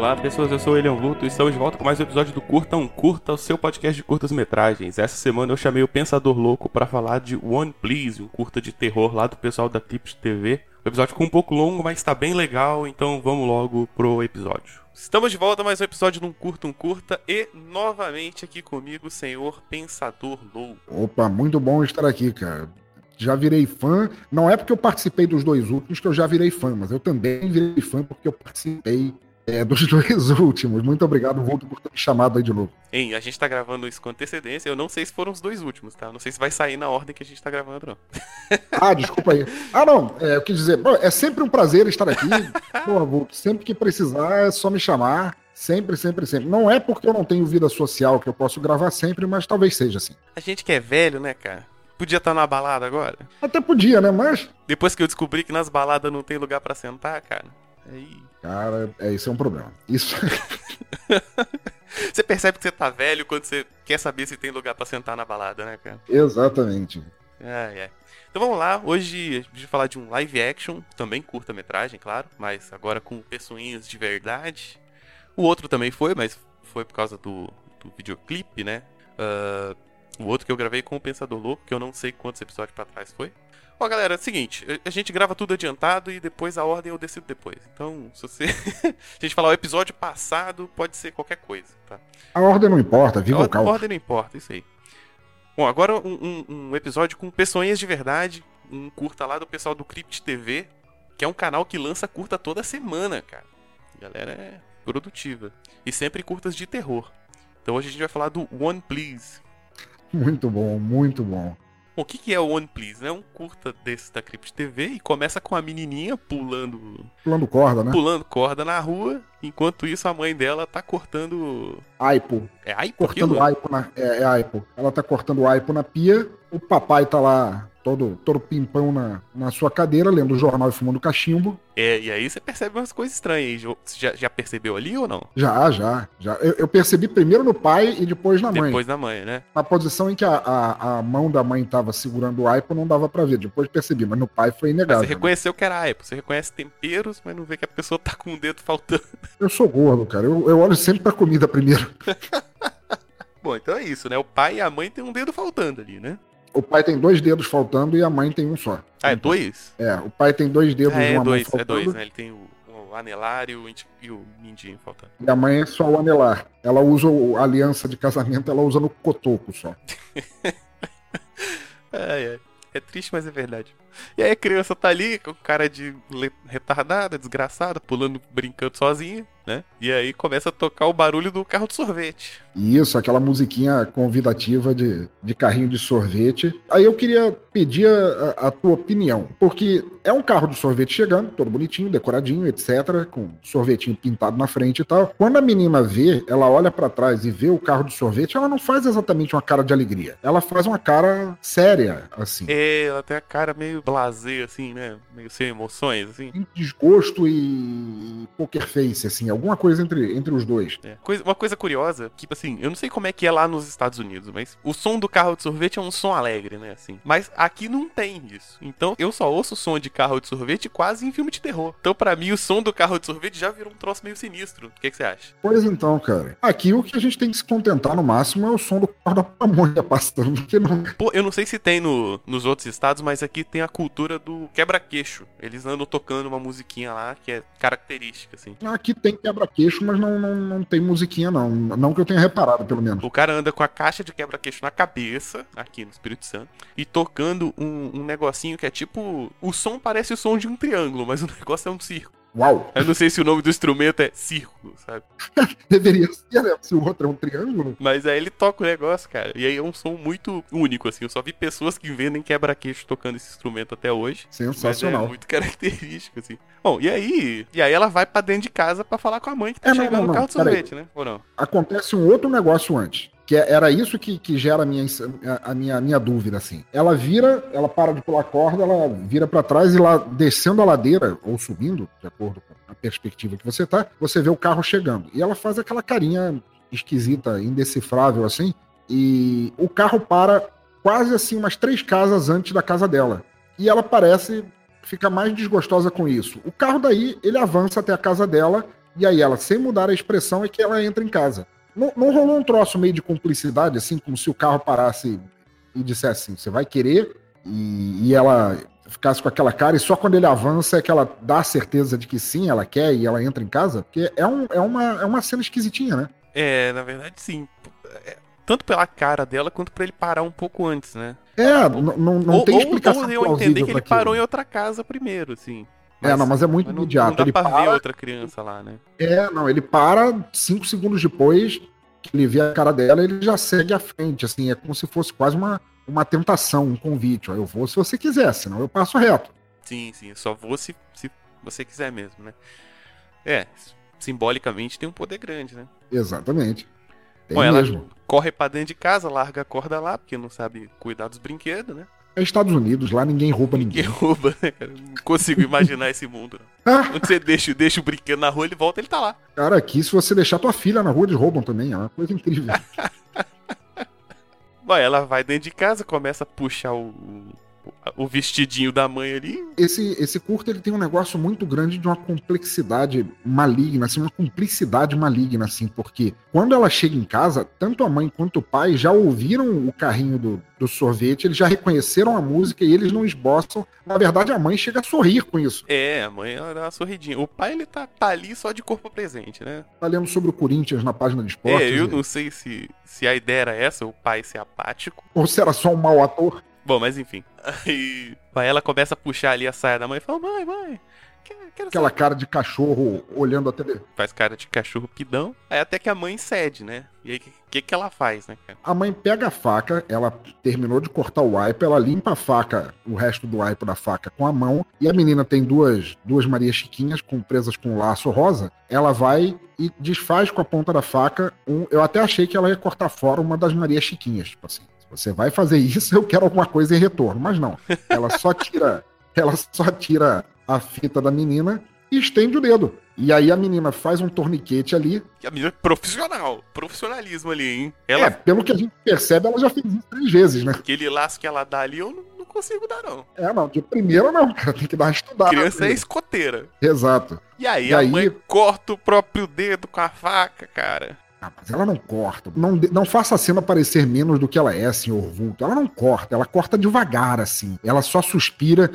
Olá pessoas, eu sou o Elian Vulto e estamos de volta com mais um episódio do Curta um Curta, o seu podcast de curtas metragens. Essa semana eu chamei o Pensador Louco para falar de One Please, um curta de terror lá do pessoal da Tips TV. O episódio ficou um pouco longo, mas está bem legal, então vamos logo pro episódio. Estamos de volta mais um episódio de um curta um curta e novamente aqui comigo o senhor Pensador Louco. Opa, muito bom estar aqui, cara já virei fã. Não é porque eu participei dos dois últimos que eu já virei fã, mas eu também virei fã porque eu participei é, dos dois últimos. Muito obrigado, Volto, por ter me chamado aí de novo. Hein, a gente tá gravando isso com antecedência. Eu não sei se foram os dois últimos, tá? Não sei se vai sair na ordem que a gente tá gravando, não. ah, desculpa aí. Ah, não. É, eu quis dizer, é sempre um prazer estar aqui. Pô, Volto, sempre que precisar é só me chamar. Sempre, sempre, sempre. Não é porque eu não tenho vida social que eu posso gravar sempre, mas talvez seja assim. A gente que é velho, né, cara? Podia estar tá na balada agora? Até podia, né? Mas. Depois que eu descobri que nas baladas não tem lugar para sentar, cara. Aí. Cara, é, isso é um problema. Isso. você percebe que você tá velho quando você quer saber se tem lugar para sentar na balada, né, cara? Exatamente. É, é. Então vamos lá, hoje a gente vai falar de um live action, também curta-metragem, claro, mas agora com pessoinhas de verdade. O outro também foi, mas foi por causa do, do videoclipe, né? Uh, o outro que eu gravei com o Pensador Louco, que eu não sei quantos episódios para trás foi. Ó, galera, é o seguinte, a gente grava tudo adiantado e depois a ordem eu decido depois. Então, se você. a gente falar o episódio passado, pode ser qualquer coisa, tá? A ordem não importa, viva a o caos. A ordem não importa, isso aí. Bom, agora um, um, um, episódio com pessoinhas de verdade, um curta lá do pessoal do Crypt TV, que é um canal que lança curta toda semana, cara. A galera é produtiva. E sempre curtas de terror. Então hoje a gente vai falar do One Please, muito bom, muito bom. Bom, o que, que é o One Please? É um curta desse da Crypt TV e começa com a menininha pulando. Pulando corda, né? Pulando corda na rua, enquanto isso a mãe dela tá cortando. Aipo. É aipo? Cortando aquilo? aipo na. É, é aipo. Ela tá cortando aipo na pia, o papai tá lá todo, todo pimpão na, na sua cadeira, lendo o jornal e fumando cachimbo. É, e aí você percebe umas coisas estranhas. Você já, já percebeu ali ou não? Já, já. já. Eu, eu, percebi primeiro no pai e depois na mãe. Depois na mãe, né? Na posição em que a, a, a mão da mãe tava segurando o aipo, não dava para ver. Depois percebi, mas no pai foi inegável. Mas você reconheceu que era aipo. Você reconhece temperos, mas não vê que a pessoa tá com um dedo faltando. Eu sou gordo, cara. Eu, eu olho sempre pra comida primeiro. Bom, então é isso, né? O pai e a mãe tem um dedo faltando ali, né? O pai tem dois dedos faltando e a mãe tem um só. Ah, é dois? É, o pai tem dois dedos ah, é, uma dois, mão faltando. É dois, né? Ele tem o, o anelar e o, e o mindinho faltando. E a mãe é só o anelar. Ela usa a aliança de casamento, ela usa no cotoco só. ai. É triste, mas é verdade. E aí a criança tá ali com cara de retardada, desgraçada, pulando, brincando sozinha, né? E aí começa a tocar o barulho do carro de sorvete. Isso, aquela musiquinha convidativa de, de carrinho de sorvete. Aí eu queria pedir a, a tua opinião, porque é um carro de sorvete chegando, todo bonitinho, decoradinho, etc, com sorvetinho pintado na frente e tal. Quando a menina vê, ela olha para trás e vê o carro de sorvete, ela não faz exatamente uma cara de alegria. Ela faz uma cara séria, assim. É, ela tem a cara meio blazer, assim, né? Meio sem emoções, assim. Desgosto e poker face, assim, alguma coisa entre, entre os dois. É. Coisa, uma coisa curiosa, que, assim, eu não sei como é que é lá nos Estados Unidos, mas o som do carro de sorvete é um som alegre, né, assim. Mas aqui não tem isso. Então, eu só ouço o som de carro de sorvete quase em filme de terror. Então, para mim, o som do carro de sorvete já virou um troço meio sinistro. O que, que você acha? Pois então, cara. Aqui o que a gente tem que se contentar no máximo é o som do carro da pamonha passando. Que não... Pô, eu não sei se tem no, nos outros estados, mas aqui tem a cultura do quebra-queixo. Eles andam tocando uma musiquinha lá que é característica, assim. Aqui tem quebra-queixo, mas não, não, não tem musiquinha, não. Não que eu tenha reparado, pelo menos. O cara anda com a caixa de quebra-queixo na cabeça, aqui no Espírito Santo, e tocando um, um negocinho que é tipo. O som parece o som de um triângulo, mas o negócio é um circo. Uau! Eu não sei se o nome do instrumento é círculo, sabe? Deveria ser, né? Se o outro é um triângulo. Mas aí ele toca o negócio, cara. E aí é um som muito único, assim. Eu só vi pessoas que vendem quebra-queixo tocando esse instrumento até hoje. Sensacional. Mas é muito característico, assim. Bom, e aí? E aí ela vai para dentro de casa para falar com a mãe que tá é, chegando não, não, no carro de sorvete, né? Ou não? Acontece um outro negócio antes que é, era isso que, que gera a minha, a, minha, a minha dúvida, assim. Ela vira, ela para de pular corda, ela vira para trás e lá, descendo a ladeira, ou subindo, de acordo com a perspectiva que você tá, você vê o carro chegando. E ela faz aquela carinha esquisita, indecifrável, assim, e o carro para quase assim umas três casas antes da casa dela. E ela parece ficar mais desgostosa com isso. O carro daí, ele avança até a casa dela E aí ela, sem mudar a expressão, é que ela entra em casa. Não, não rolou um troço meio de cumplicidade, assim, como se o carro parasse e dissesse assim, você vai querer? E, e ela ficasse com aquela cara, e só quando ele avança é que ela dá a certeza de que sim, ela quer e ela entra em casa? Porque é, um, é, uma, é uma cena esquisitinha, né? É, na verdade, sim. É, tanto pela cara dela quanto pra ele parar um pouco antes, né? É, não, não, não ou, tem explicação ou eu entender que ele parou em outra casa primeiro, assim. É, não, mas é muito mas não, imediato. não dá ele pra para, ver outra criança lá, né? É, não, ele para cinco segundos depois que ele vê a cara dela, ele já segue à frente, assim, é como se fosse quase uma, uma tentação, um convite. Ó, eu vou se você quiser, senão eu passo reto. Sim, sim. Só vou se, se você quiser mesmo, né? É, simbolicamente tem um poder grande, né? Exatamente. Tem Bom, ela mesmo. corre pra dentro de casa, larga a corda lá, porque não sabe cuidar dos brinquedos, né? É Estados Unidos, lá ninguém rouba Ninguém ninguém. rouba, né, cara? Não consigo imaginar esse mundo. Ah, Quando você deixa, deixa o brinquedo na rua, ele volta, ele tá lá. cara, aqui se você deixar tua filha na rua, eles roubam também. É uma coisa incrível. Bom, ela vai dentro de casa, começa a puxar o, o, vestidinho da mãe ali. esse, esse curto ele tem um negócio muito grande de uma complexidade maligna, assim, uma cumplicidade maligna, assim, porque quando ela chega em casa, tanto a mãe quanto o pai já ouviram o carrinho do, do sorvete, eles já reconheceram a música e eles não esboçam. Na verdade, a mãe chega a sorrir com isso. É, a mãe ela dá uma sorridinha. O pai, ele tá, tá ali só de corpo presente, né? Tá lendo sobre o Corinthians na página de esportes. é, eu e- não sei se, se a ideia era essa, o pai ser apático. Ou se era só um mau ator. Bom, mas enfim. Aí, ela começa a puxar ali a saia da mãe e fala: Mãe, mãe, quero, quero Aquela cara de cachorro olhando a TV. Faz cara de cachorro pidão. Aí até que a mãe cede, né? E aí o que, que, que ela faz, né, cara? A mãe pega a faca, ela terminou de cortar o wipe, ela limpa a faca, o resto do wipe da faca com a mão, e a menina tem duas, duas Maria Chiquinhas com, presas com um laço rosa. Ela vai e desfaz com a ponta da faca. Um, eu até achei que ela ia cortar fora uma das Maria Chiquinhas, tipo assim. Você vai fazer isso, eu quero alguma coisa em retorno. Mas não. Ela só tira, ela só tira a fita da menina e estende o dedo. E aí a menina faz um torniquete ali. A menina é profissional. Profissionalismo ali, hein? Ela, É, pelo que a gente percebe, ela já fez isso três vezes, né? aquele laço que ela dá ali, eu não, não consigo dar, não. É, não, de primeira não, cara, tem que dar uma estudada. Criança é escoteira. Exato. E aí E a aí- mãe corta o próprio dedo com a faca, cara. Ah, mas ela não corta. Não, não faça a cena parecer menos do que ela é, senhor Vulto. Ela não corta, ela corta devagar, assim. Ela só suspira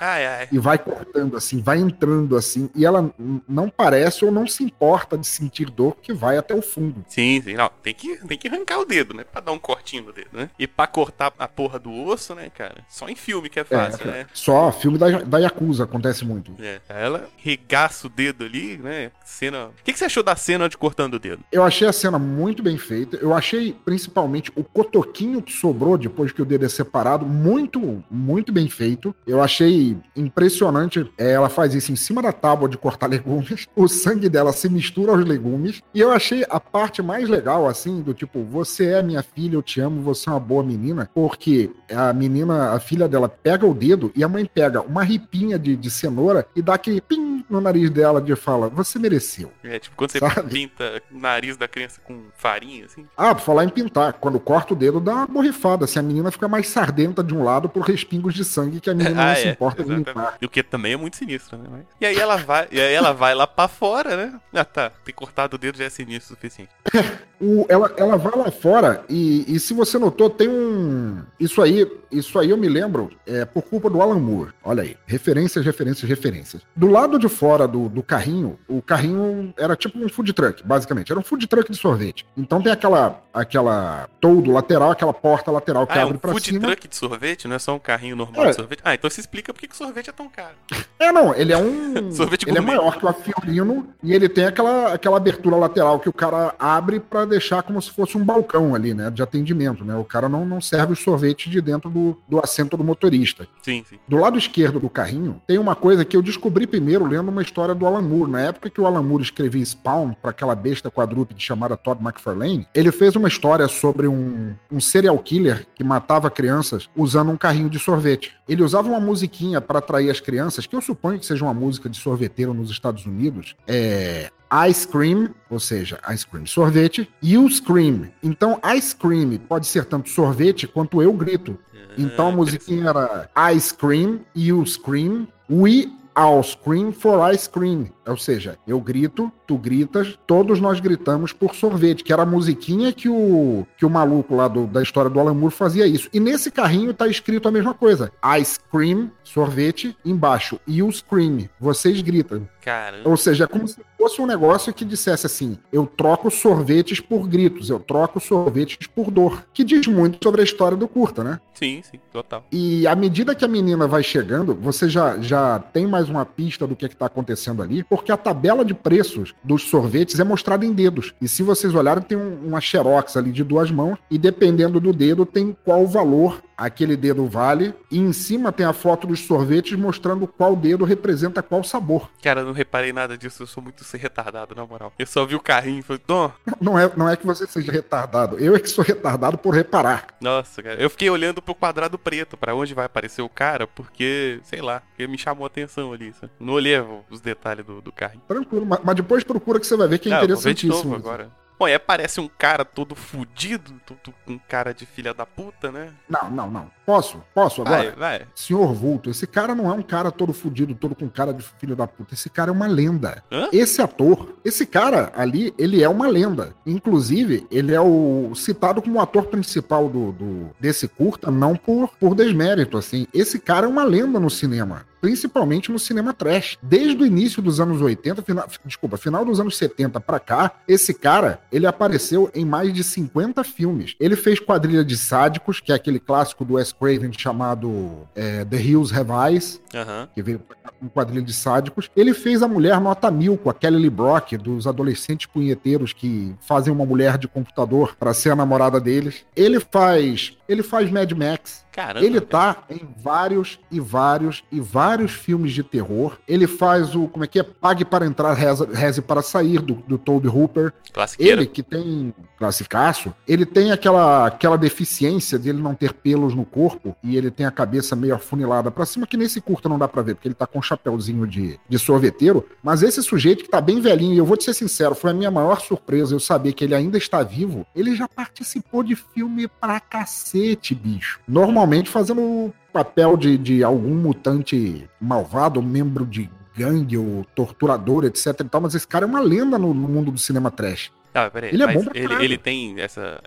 Ai, ai. e vai cortando, assim, vai entrando, assim. E ela não parece ou não se importa de sentir dor, que vai até o fundo. Sim, sim. Não, tem que, tem que arrancar o dedo, né? Pra dar um cortinho no dedo, né? E pra cortar a porra do osso, né, cara? Só em filme que é fácil, É, né? Só filme da, da Yakuza acontece muito. É, ela regaça o dedo ali, né? Cena. O que, que você achou da cena de cortando o dedo? Eu achei a cena muito bem feita. Eu achei, principalmente, o cotoquinho que sobrou depois que o dedo é separado, muito, muito bem feito. Eu achei impressionante. É, ela faz isso em cima da tábua de cortar legumes. O sangue dela se mistura aos legumes. E eu achei a parte mais legal, assim, do tipo, você é minha filha, eu te amo, você é uma boa menina. Porque a menina, a filha dela, pega o dedo e a mãe pega uma ripinha de, de cenoura e dá aquele pim no nariz dela de fala, você mereceu. É, tipo, quando você Sabe? pinta o nariz da criança com farinha, assim. Ah, por falar em pintar, quando corta o dedo dá uma borrifada, assim, a menina fica mais sardenta de um lado por respingos de sangue que a menina não se importa de limpar. Ah, exatamente. O que também é muito sinistro, né? Mas- E aí ela vai, e aí ela vai lá pra fora, né? Ah, tá. Ter cortado o dedo já é sinistro o suficiente. O- ela, ela vai lá fora e, e se você notou, tem um. Isso aí, isso aí eu me lembro, é por culpa do Alan Moore. Olha aí. Referências, referências, referências. Do lado de fora do, do carrinho, o carrinho era tipo um food truck, basicamente. Era um food truck de sorvete. Então tem aquela, aquela todo lateral, aquela porta lateral que Ah, é abre um pra food cima. truck de sorvete, não é só um carrinho normal É. de sorvete? Ah, então se explica por que que sorvete é tão caro. É, não, ele é um. Sorvete ele é gourmet. maior que o Afiorino e ele tem aquela, aquela abertura lateral que o cara abre pra deixar como se fosse um balcão ali, né? De atendimento, né? O cara não, não serve o sorvete de dentro do, do assento do motorista. Sim, sim. Do lado esquerdo do carrinho, tem uma coisa que eu descobri primeiro lendo uma história do Alan Moore. Na época que o Alan Moore escrevia Spawn para aquela besta quadrúpede chamada Todd McFarlane, ele fez uma história sobre um, um serial killer que matava crianças usando um carrinho de sorvete. Ele usava uma musiquinha para atrair as crianças, que eu suponho que seja uma música de sorveteiro nos Estados Unidos. É. Ice cream, ou seja, ice cream sorvete, e o scream. Então, ice cream pode ser tanto sorvete quanto eu grito. Então a Ah, musiquinha era Ice Cream, You Scream, We All Scream for Ice Cream. Ou seja, eu grito, tu gritas, todos nós gritamos por sorvete, que era a musiquinha que o, que o maluco lá do, da história do Alan Moore fazia isso. E nesse carrinho tá escrito a mesma coisa. Ice cream, sorvete, embaixo. E o scream, vocês gritam. Caramba. Ou seja, é como se fosse um negócio que dissesse assim: eu troco sorvetes por gritos, eu troco sorvetes por dor. Que diz muito sobre a história do curta, né? Sim, sim, total. E à medida que a menina vai chegando, você já, já tem mais uma pista do que está acontecendo ali, porque a tabela de preços dos sorvetes é mostrada em dedos. E se vocês olharem, tem um, uma xerox ali de duas mãos, e dependendo do dedo, tem qual valor aquele dedo vale. E em cima tem a foto dos sorvetes mostrando qual dedo representa qual sabor. Cara, eu não reparei nada disso, eu sou muito retardado, na moral. Eu só vi o carrinho e falei, não. Não é, não é que você seja retardado, eu é que sou retardado por reparar. Nossa, cara, eu fiquei olhando pro quadrado preto, para onde vai aparecer o cara, porque, sei lá, porque me chamou a atenção ali. Sabe? Não olhei os detalhes do, do carrinho. Tranquilo, mas, mas depois procura que você vai ver que é Não, interessantíssimo. Agora. Bom, aí aparece um cara todo fudido, todo com cara de filha da puta, né? Não, não, não. Posso? Posso agora? Vai, vai. Senhor Vulto, esse cara não é um cara todo fudido, todo com cara de filho da puta. Esse cara é uma lenda. Hã? Esse ator, esse cara ali, ele é uma lenda. Inclusive, ele é o citado como o ator principal do, do- desse curta, não por, por desmérito, assim. Esse cara é uma lenda no cinema. Principalmente no cinema trash. Desde o início dos anos 80, final, desculpa, final dos anos 70 pra cá, esse cara, ele apareceu em mais de 50 filmes. Ele fez Quadrilha de Sádicos, que é aquele clássico do Wes Craven chamado é, The Hills Have Eyes, Aham. que veio com um quadrilha de sádicos. Ele fez a mulher nota mil com a Kelly Lee Brock, dos adolescentes punheteiros que fazem uma mulher de computador para ser a namorada deles. Ele faz, ele faz Mad Max. Caramba. Ele cara. tá em vários e vários e vários filmes de terror. Ele faz o, como é que é? Pague para entrar, reze, reze para sair, do, do Toby Hooper. Ele que tem classicaço, ele tem aquela, aquela deficiência de ele não ter pelos no corpo e ele tem a cabeça meio afunilada pra cima, que nesse curta não dá pra ver, porque ele tá com um chapéuzinho de, de sorveteiro. Mas esse sujeito que tá bem velhinho, e eu vou te ser sincero, foi a minha maior surpresa eu saber que ele ainda está vivo. Ele já participou de filme pra cacete, bicho. Normalmente fazendo o papel de, de algum mutante malvado, membro de gangue ou torturador, etc e tal, mas esse cara é uma lenda no, no mundo do cinema trash. Ah, peraí. Ele é bom pra ele, ele tem essa.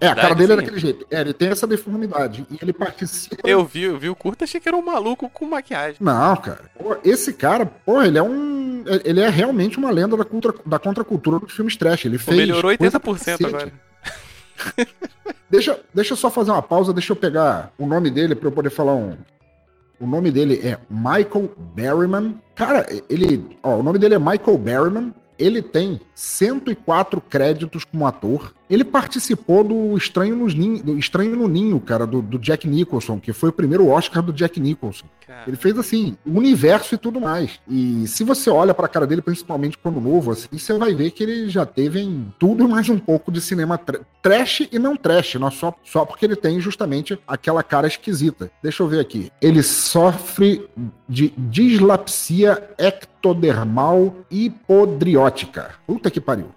É, a cara dele é assim? daquele jeito. É, ele tem essa deformidade. E ele participa. Eu vi, eu vi o curto, achei que era um maluco com maquiagem. Não, cara. Esse cara, pô, ele é um. Ele é realmente uma lenda da, contra, da contracultura dos filmes trash. Ele Pô, fez. melhorou coisa pra 80% cacete. agora. Deixa, deixa eu só fazer uma pausa, deixa eu pegar o nome dele pra eu poder falar um. O nome dele é Michael Berryman. Cara, ele. Ó, o nome dele é Michael Berryman. Ele tem 104 créditos como ator. Ele participou do Estranho, nos Ninho, do Estranho no Ninho, cara, do, do Jack Nicholson, que foi o primeiro Oscar do Jack Nicholson. Ele fez assim, o universo e tudo mais. E se você olha pra cara dele, principalmente quando novo, assim, você vai ver que ele já teve em tudo mais um pouco de cinema tra- trash e não trash, não só, só porque ele tem justamente aquela cara esquisita. Deixa eu ver aqui. Ele sofre de dislapsia ectodermal hipodriótica. Puta que pariu.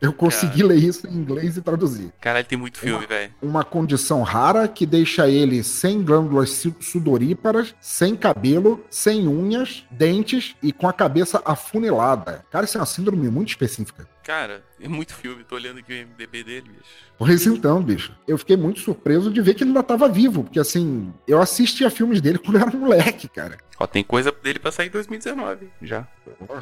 Eu consegui ler isso em inglês e traduzir Caralho, tem muito filme, velho. uma condição rara que deixa ele sem glândulas su- sudoríparas, sem cabelo, sem unhas, dentes e com a cabeça afunilada. Cara, isso é uma síndrome muito específica. Cara, é muito filme. Tô olhando aqui o MDB dele, bicho. Pois então, bicho. Eu fiquei muito surpreso de ver que ele ainda tava vivo, porque assim, eu assistia filmes dele quando era moleque, cara. Ó, tem coisa dele pra sair em 2019, já.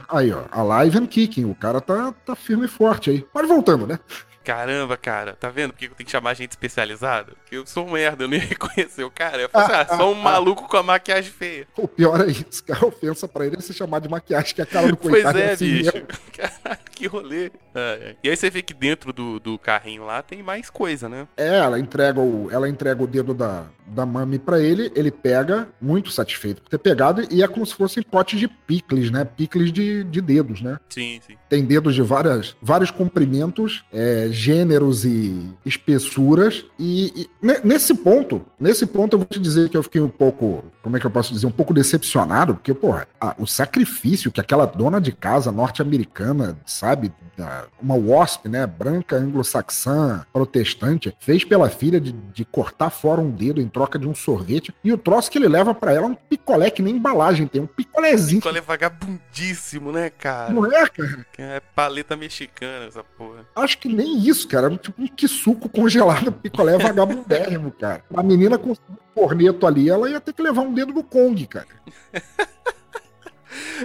Aí, ó, Alive and Kicking, o cara tá, tá firme e forte aí. Mas voltando, né? Caramba, cara, tá vendo por que eu tenho que chamar gente especializada? Porque eu sou um merda, eu nem reconheci o cara. Eu falo assim, ah, só um maluco com a maquiagem feia. O pior é isso, que a ofensa pra ele é se chamar de maquiagem, que a cara do Pois coitado é, assim bicho. mesmo. Caralho, que rolê. Ah, é. E aí você vê que dentro do, do carrinho lá tem mais coisa, né? É, ela entrega o, ela entrega o dedo da, da mami pra ele, ele pega, muito satisfeito por ter pegado, e é como se fossem potes de picles, né? Picles de, de dedos, né? Sim, sim. Tem dedos de várias, vários comprimentos, é, gêneros e espessuras. E, e ne- nesse ponto, nesse ponto eu vou te dizer que eu fiquei um pouco, como é que eu posso dizer, um pouco decepcionado, porque, porra, a- o sacrifício que aquela dona de casa norte-americana, sabe, da- uma wasp, né, branca, anglo-saxã, protestante, fez pela filha de, de cortar fora um dedo em troca de um sorvete. E o troço que ele leva para ela é um picolé que nem embalagem tem, um picolézinho. Picolé vagabundíssimo, né, cara? Não é, cara? É paleta mexicana essa porra. Acho que nem isso, cara. Tipo um que suco congelado, picolé vagabundérrimo, cara. A menina com corneto ali, ela ia ter que levar um dedo do Kong, cara.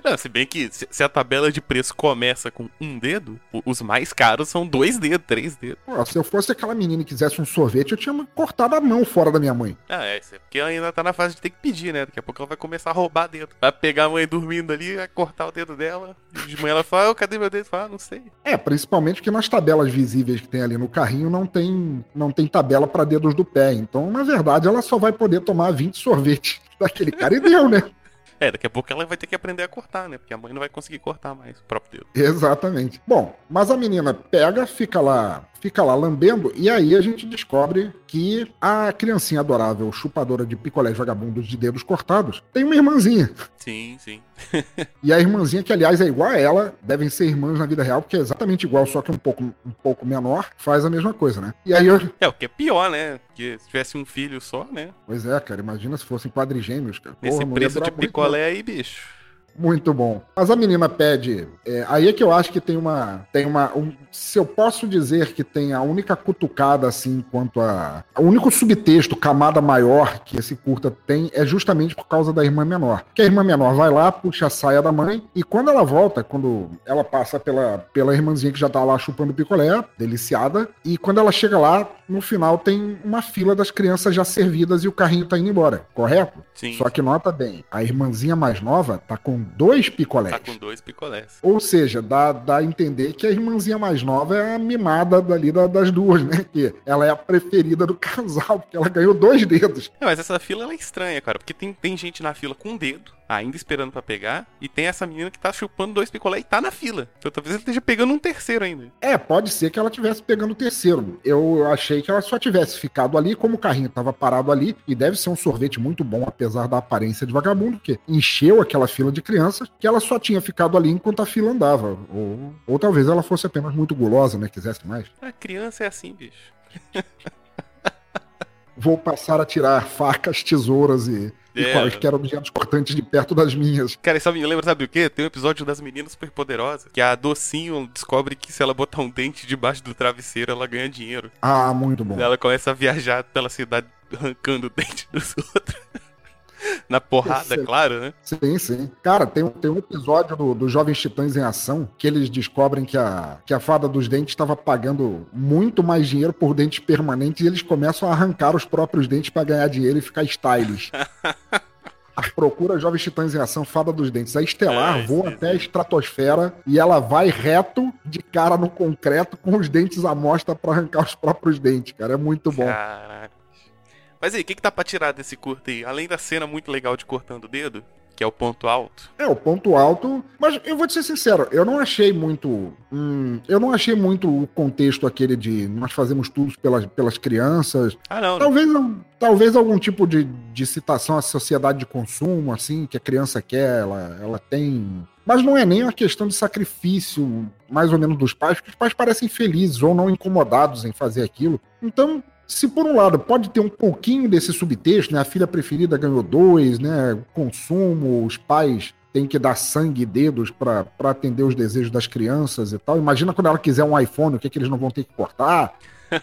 Não, se bem que se, a tabela de preço começa com um dedo, os mais caros são dois dedos, três dedos. Pô, se eu fosse aquela menina e quisesse um sorvete, eu tinha cortado a mão fora da minha mãe. Ah, é, isso é porque ela ainda tá na fase de ter que pedir, né? Daqui a pouco ela vai começar a roubar dedo. Vai pegar a mãe dormindo ali, vai cortar o dedo dela. E de manhã ela fala, "Ah, cadê meu dedo? Fala, ah, não sei. É, principalmente porque nas tabelas visíveis que tem ali no carrinho não tem, não tem tabela para dedos do pé. Então, na verdade, ela só vai poder tomar 20 sorvetes daquele cara e deu, né? É, daqui a pouco ela vai ter que aprender a cortar, né? Porque a mãe não vai conseguir cortar mais o próprio dedo. Exatamente. Bom, mas a menina pega, fica lá, fica lá lambendo, e aí a gente descobre que a criancinha adorável, chupadora de picolés vagabundos de dedos cortados, tem uma irmãzinha. Sim, sim. E a irmãzinha, que aliás é igual a ela, devem ser irmãs na vida real, porque é exatamente igual, só que um pouco, um pouco menor, faz a mesma coisa, né? E aí eu. É, o que é pior, né? Porque se tivesse um filho só, né? Pois é, cara, imagina se fossem quadrigêmeos, cara. Nesse Porra, preço de picolé aí, bicho. Muito bom. Mas a menina pede. é, aí é que eu acho que tem uma. Tem uma. um- se eu posso dizer que tem a única cutucada, assim, quanto a. O único subtexto, camada maior que esse curta tem é justamente por causa da irmã menor. Que a irmã menor vai lá, puxa a saia da mãe, e quando ela volta, quando ela passa pela, pela irmãzinha que já tá lá chupando picolé, deliciada, e quando ela chega lá, no final tem uma fila das crianças já servidas e o carrinho tá indo embora, correto? Sim. Só que nota bem, a irmãzinha mais nova tá com dois picolés. Tá com dois picolés. Ou seja, dá, dá a entender que a irmãzinha mais nova é a mimada dali da- das duas, né? Que ela é a preferida do casal, porque ela ganhou dois dedos. Não, mas essa fila é estranha, cara. Porque tem, tem gente na fila com um dedo, ainda esperando pra pegar, e tem essa menina que tá chupando dois picolé e tá na fila. Então talvez ele esteja pegando um terceiro ainda. É, pode ser que ela tivesse pegando o terceiro. Eu achei que ela só tivesse ficado ali, como o carrinho tava parado ali, e deve ser um sorvete muito bom, apesar da aparência de vagabundo, porque encheu aquela fila de crianças, que ela só tinha ficado ali enquanto a fila andava. Ou, ou talvez ela fosse apenas muito gulosa, né? Quisesse mais. A criança é assim, bicho. Vou passar a tirar facas, tesouras e, e É. quaisquer objetos cortantes de perto das minhas. Cara, isso me lembra, sabe o quê? Tem um episódio das meninas superpoderosas, que a docinho descobre que se ela botar um dente debaixo do travesseiro, ela ganha dinheiro. Ah, muito bom. Ela começa a viajar pela cidade arrancando o dente dos outros. Na porrada, claro, né? Sim, sim. Cara, tem, um- tem um episódio do, do Jovens Titãs em Ação que eles descobrem que a, que a fada dos dentes estava pagando muito mais dinheiro por dentes permanentes e eles começam a arrancar os próprios dentes para ganhar dinheiro e ficar stylish. Procura Jovens Titãs em Ação, Fada dos Dentes. A Estelar É, voa sim, até a estratosfera e ela vai reto de cara no concreto com os dentes à mostra para arrancar os próprios dentes, cara. É muito bom. Caraca. Mas aí, o que, que dá pra tirar desse curto aí? Além da cena muito legal de cortando o dedo, que é o ponto alto. É, o ponto alto. Mas eu vou te ser sincero, eu não achei muito. hum, eu não achei muito o contexto aquele de nós fazemos tudo pelas, pelas crianças. Ah, não. não. Talvez, talvez algum tipo de, de citação à sociedade de consumo, assim, que a criança quer, ela, ela tem. Mas não é nem uma questão de sacrifício, mais ou menos, dos pais, porque os pais parecem felizes ou não incomodados em fazer aquilo. Então, se por um lado pode ter um pouquinho desse subtexto, né? A filha preferida ganhou dois, né? Consumo, os pais têm que dar sangue e dedos para atender os desejos das crianças e tal. Imagina quando ela quiser um iPhone, o que, que eles não vão ter que cortar.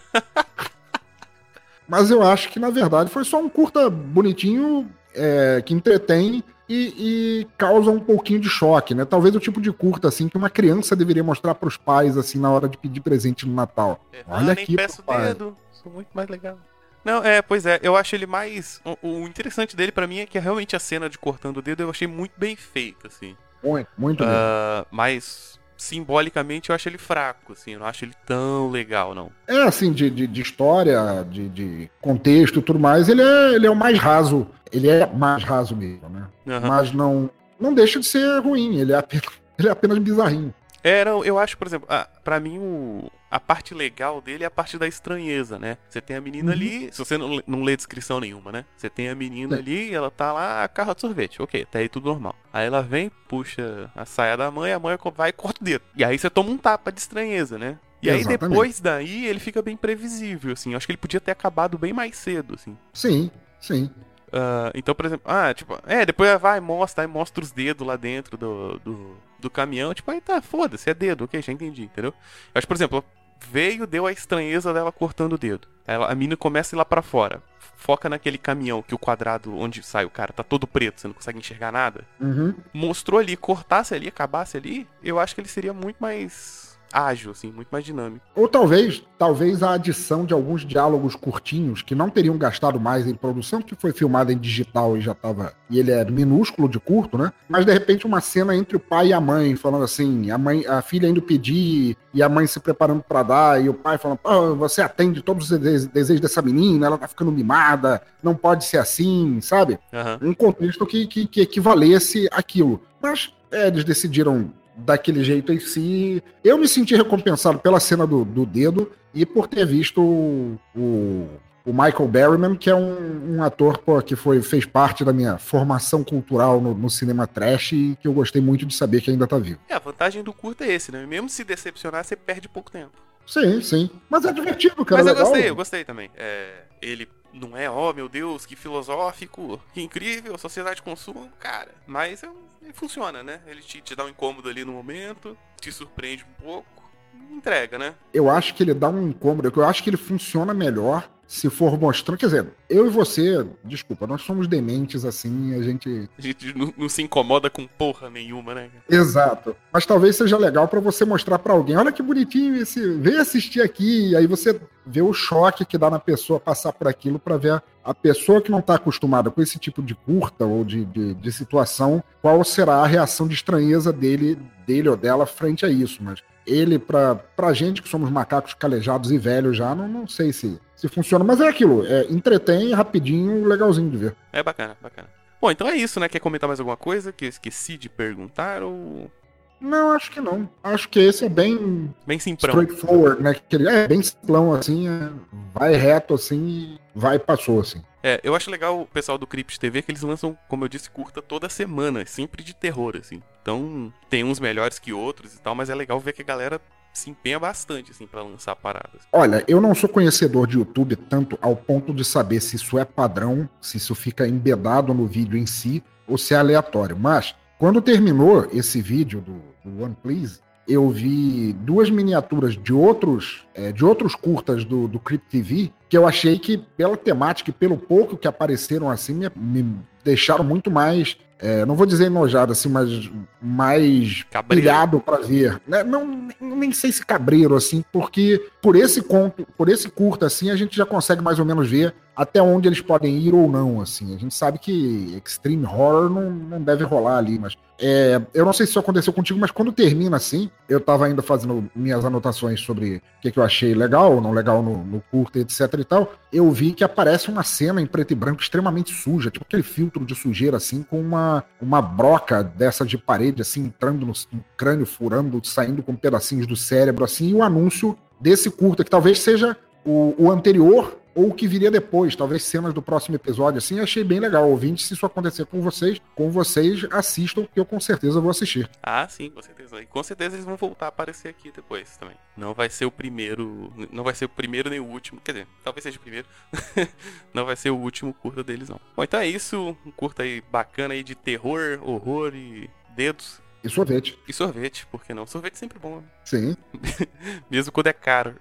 Mas eu acho que, na verdade, foi só um curta bonitinho é, que entretém e, e causa um pouquinho de choque, né? Talvez o tipo de curta, assim, que uma criança deveria mostrar para os pais, assim, na hora de pedir presente no Natal. É, Olha ah, nem aqui, peço papai. dedo. Sou muito mais legal. Não, é, pois é, eu acho ele mais. O, o interessante dele pra mim é que realmente a cena de cortando o dedo eu achei muito bem feita, assim. Muito, muito bem. Ah, mas simbolicamente eu acho ele fraco, assim, eu não acho ele tão legal, não. É, assim, de, de, de história, de, de contexto e tudo mais, ele é, ele é o mais raso. Ele é mais raso mesmo, né? Aham. Mas não, não deixa de ser ruim, ele é apenas, ele é apenas bizarrinho. É, não, eu acho, por exemplo, a, pra mim o, a parte legal dele é a parte da estranheza, né? Você tem a menina Uhum. ali, se você não, lê- não lê descrição nenhuma, né? Você tem a menina Sim. ali, ela tá lá, a carro de sorvete, ok, até aí tudo normal. Aí ela vem, puxa a saia da mãe, a mãe vai e corta o dedo. E aí você toma um tapa de estranheza, né? E aí Exatamente. depois daí ele fica bem previsível, assim. Eu acho que ele podia ter acabado bem mais cedo, assim. Sim, Sim. Uh, então, por exemplo, ah, tipo, é, depois vai, mostra, aí mostra os dedos lá dentro do, do, do caminhão, tipo, aí tá, foda-se, é dedo, ok, já entendi, entendeu? Eu acho, por exemplo, veio, deu a estranheza dela cortando o dedo. Ela, a mina começa a ir lá pra fora. Foca naquele caminhão que o quadrado onde sai o cara tá todo preto, você não consegue enxergar nada. Uhum. Mostrou ali, cortasse ali, acabasse ali, eu acho que ele seria muito mais ágil, assim, muito mais dinâmico. Ou talvez, talvez a adição de alguns diálogos curtinhos que não teriam gastado mais em produção, que foi filmado em digital e já tava. E ele é minúsculo de curto, né? Mas de repente uma cena entre o pai e a mãe, falando assim, a mãe, a filha indo pedir e a mãe se preparando para dar, e o pai falando, oh, você atende todos os desejos dessa menina, ela tá ficando mimada, não pode ser assim, sabe? Uhum. Um contexto que, que, que equivalesse aquilo. Mas é, eles decidiram daquele jeito em si. Eu me senti recompensado pela cena do, do dedo e por ter visto o, o, o Michael Berryman, que é um, um ator pô, que foi, fez parte da minha formação cultural no, no, cinema trash e que eu gostei muito de saber que ainda tá vivo. É, a vantagem do curto é esse, né? Mesmo se decepcionar, você perde pouco tempo. Sim, sim. Mas é divertido, cara. Mas eu legal. gostei, eu gostei também. É, ele não é, oh meu Deus, que filosófico, que incrível, sociedade de consumo, cara. Mas é um funciona, né? Ele te, te dá um incômodo ali no momento, te surpreende um pouco, entrega, né? Eu acho que ele dá um incômodo, eu acho que ele funciona melhor se for mostrando. Quer dizer, eu e você, desculpa, nós somos dementes assim, a gente. A gente não, não se incomoda com porra nenhuma, né? Exato. Mas talvez seja legal para você mostrar para alguém: olha que bonitinho esse. Vem assistir aqui. E aí você vê o choque que dá na pessoa passar por aquilo para ver a pessoa que não está acostumada com esse tipo de curta ou de, de, de, situação, qual será a reação de estranheza dele, dele ou dela frente a isso. Mas ele, para pra gente que somos macacos calejados e velhos já, não, não sei se se funciona. Mas é aquilo, é, entretém rapidinho, legalzinho de ver. É bacana, bacana. Bom, então é isso, né? Quer comentar mais alguma coisa que eu esqueci de perguntar ou. Não, acho que não. Acho que esse é bem. Bem simplão. Straightforward, né? É bem simplão, assim, é... vai reto assim e vai e passou, assim. É, eu acho legal o pessoal do Crypt TV que eles lançam, como eu disse, curta toda semana, sempre de terror, assim. Então, tem uns melhores que outros e tal, mas é legal ver que a galera se empenha bastante, assim, para lançar paradas. Olha, eu não sou conhecedor de YouTube tanto ao ponto de saber se isso é padrão, se isso fica embedado no vídeo em si, ou se é aleatório. Mas, quando terminou esse vídeo do, do One Please, eu vi duas miniaturas de outros, é, de outros curtas do, do Crypt TV, que eu achei que, pela temática e pelo pouco que apareceram assim, me, me deixaram muito mais é, não vou dizer enojado, assim, mas mais cabreiro. pilhado para ver. Né? Não, nem sei se cabreiro, assim, porque por esse conto, por esse curto, assim, a gente já consegue mais ou menos ver até onde eles podem ir ou não, assim. A gente sabe que extreme horror não, não deve rolar ali, mas é, eu não sei se isso aconteceu contigo, mas quando termina assim, eu tava ainda fazendo minhas anotações sobre o que, que eu achei legal ou não legal no, no curto, etc e tal, eu vi que aparece uma cena em preto e branco extremamente suja, tipo aquele filtro de sujeira assim, com uma, uma broca dessa de parede, assim, entrando no, no crânio, furando, saindo com pedacinhos do cérebro, assim, e o anúncio desse curta, que talvez seja o, o anterior ou o que viria depois, talvez cenas do próximo episódio, assim, achei bem legal. Ouvinte, se isso acontecer com vocês, com vocês, assistam, que eu com certeza vou assistir. Ah, sim, com certeza. E com certeza eles vão voltar a aparecer aqui depois também. Não vai ser o primeiro. Não vai ser o primeiro nem o último. Quer dizer, talvez seja o primeiro. não vai ser o último curta deles, não. Bom, então é isso. Um curta aí bacana aí de terror, horror e dedos. E sorvete. E sorvete, por que não? Sorvete é sempre bom. Né? Sim. Mesmo quando é caro.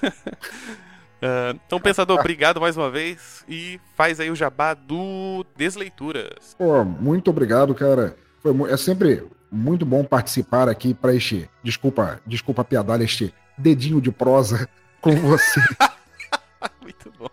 Uh, então, Pensador, obrigado mais uma vez e faz aí o jabá do Desleituras. Pô, muito obrigado, cara. Foi, é sempre muito bom participar aqui para este, desculpa, desculpa piadalha, este dedinho de prosa com você. muito bom.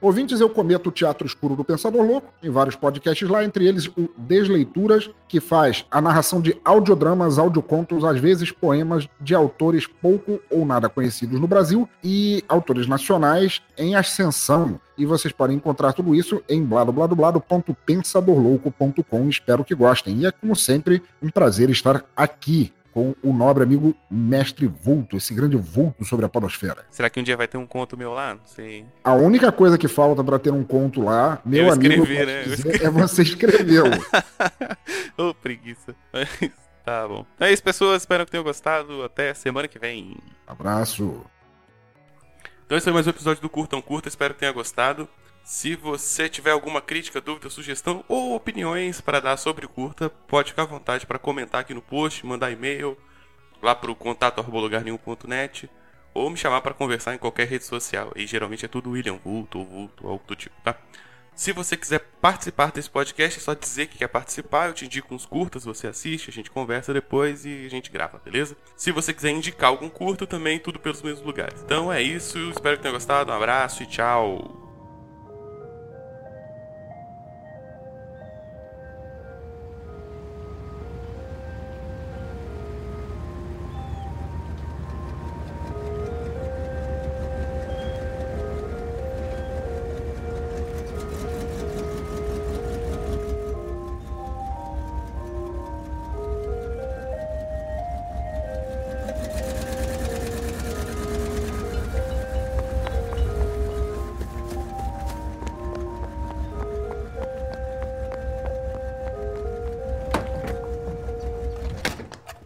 Ouvintes, eu cometo o Teatro Escuro do Pensador Louco, em vários podcasts lá, entre eles o Desleituras, que faz a narração de audiodramas, audiocontos, às vezes poemas de autores pouco ou nada conhecidos no Brasil e autores nacionais em ascensão. E vocês podem encontrar tudo isso em bladobladoblado.pensadorlouco.com. Espero que gostem. E é, como sempre, um prazer estar aqui com o nobre amigo Mestre Vulto, esse grande vulto sobre a podosfera. Será que um dia vai ter um conto meu lá? Não sei. A única coisa que falta para ter um conto lá, meu eu amigo, escrevi, né? dizer, é você escreveu. Ô, oh, preguiça. Mas tá bom. É isso, pessoas. Espero que tenham gostado. Até semana que vem. Abraço. Então esse foi mais um episódio do Curtão Curta, espero que tenha gostado. Se você tiver alguma crítica, dúvida, sugestão ou opiniões para dar sobre curta, pode ficar à vontade para comentar aqui no post, mandar e-mail lá para o contato ou me chamar para conversar em qualquer rede social. E geralmente é tudo William Vulto ou Vulto, algo do tipo, tá? Se você quiser participar desse podcast, é só dizer que quer participar. Eu te indico uns curtas, você assiste, a gente conversa depois e a gente grava, beleza? Se você quiser indicar algum curto, também tudo pelos mesmos lugares. Então é isso, espero que tenha gostado. Um abraço e tchau!